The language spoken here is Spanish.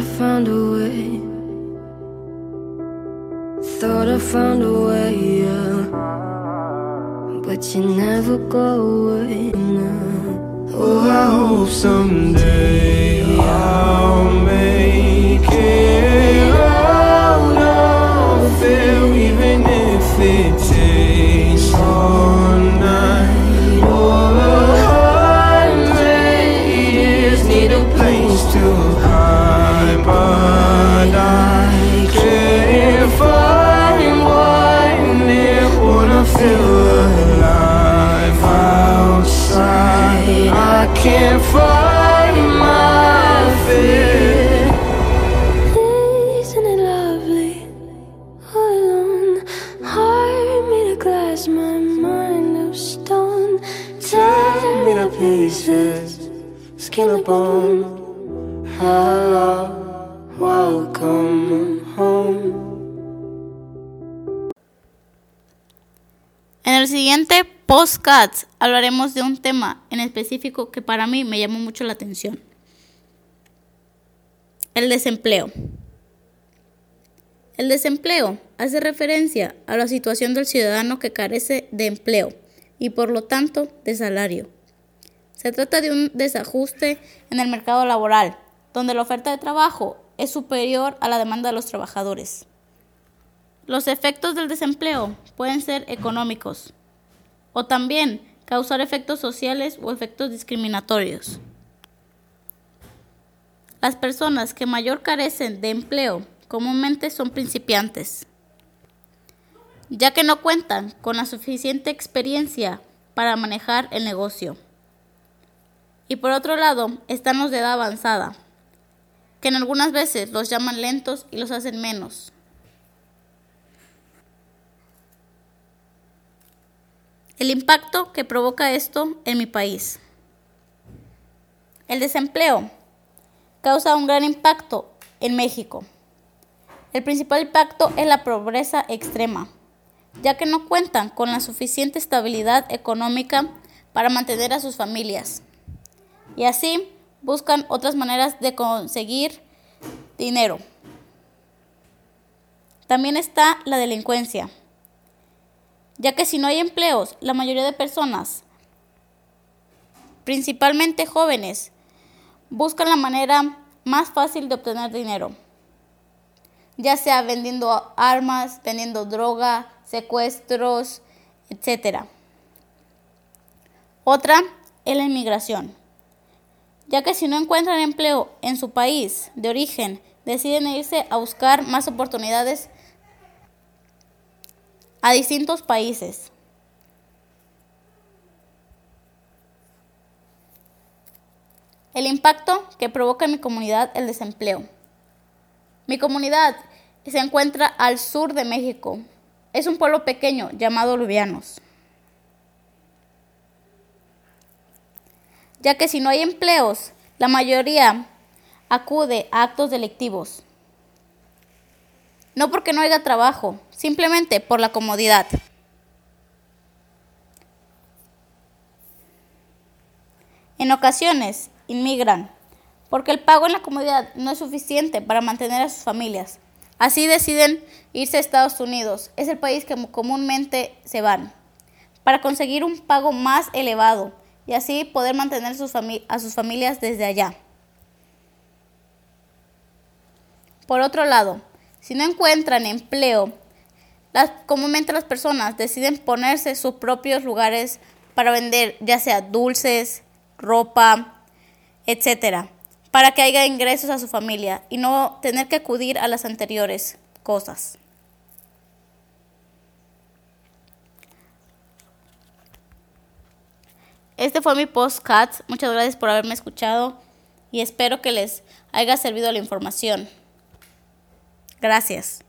found a way. Thought I found a way, yeah. But you never go away now. Oh, I hope someday I'll make welcome home. En el siguiente podcast hablaremos de un tema en específico que para mí me llamó mucho la atención. El desempleo. El desempleo hace referencia a la situación del ciudadano que carece de empleo y por lo tanto de salario. Se trata de un desajuste en el mercado laboral, donde la oferta de trabajo es superior a la demanda de los trabajadores. Los efectos del desempleo pueden ser económicos o también causar efectos sociales o efectos discriminatorios. Las personas que mayor carecen de empleo comúnmente son principiantes, ya que no cuentan con la suficiente experiencia para manejar el negocio. Y por otro lado están los de edad avanzada, que en algunas veces los llaman lentos y los hacen menos. El impacto que provoca esto en mi país. El desempleo causa un gran impacto en México. El principal impacto es la pobreza extrema, ya que no cuentan con la suficiente estabilidad económica para mantener a sus familias. Y así buscan otras maneras de conseguir dinero. También está la delincuencia, ya que si no hay empleos, la mayoría de personas, principalmente jóvenes, buscan la manera más fácil de obtener dinero, ya sea vendiendo armas, vendiendo droga, secuestros, etc. Otra es la inmigración, ya que si no encuentran empleo en su país de origen, deciden irse a buscar más oportunidades a distintos países. El impacto que provoca en mi comunidad el desempleo. Mi comunidad se encuentra al sur de México. Es un pueblo pequeño llamado Lubianos. Ya que si no hay empleos, la mayoría acude a actos delictivos. No porque no haya trabajo, simplemente por la comodidad. En ocasiones inmigran porque el pago en la comodidad no es suficiente para mantener a sus familias. Así deciden irse a Estados Unidos. Es el país que comúnmente se van para conseguir un pago más elevado y así poder mantener sus a sus familias desde allá. Por otro lado, si no encuentran empleo, comúnmente las personas deciden ponerse sus propios lugares para vender ya sea dulces, ropa, etcétera, para que haya ingresos a su familia y no tener que acudir a las anteriores cosas. Este fue mi postcat. Muchas gracias por haberme escuchado y espero que les haya servido la información. Gracias.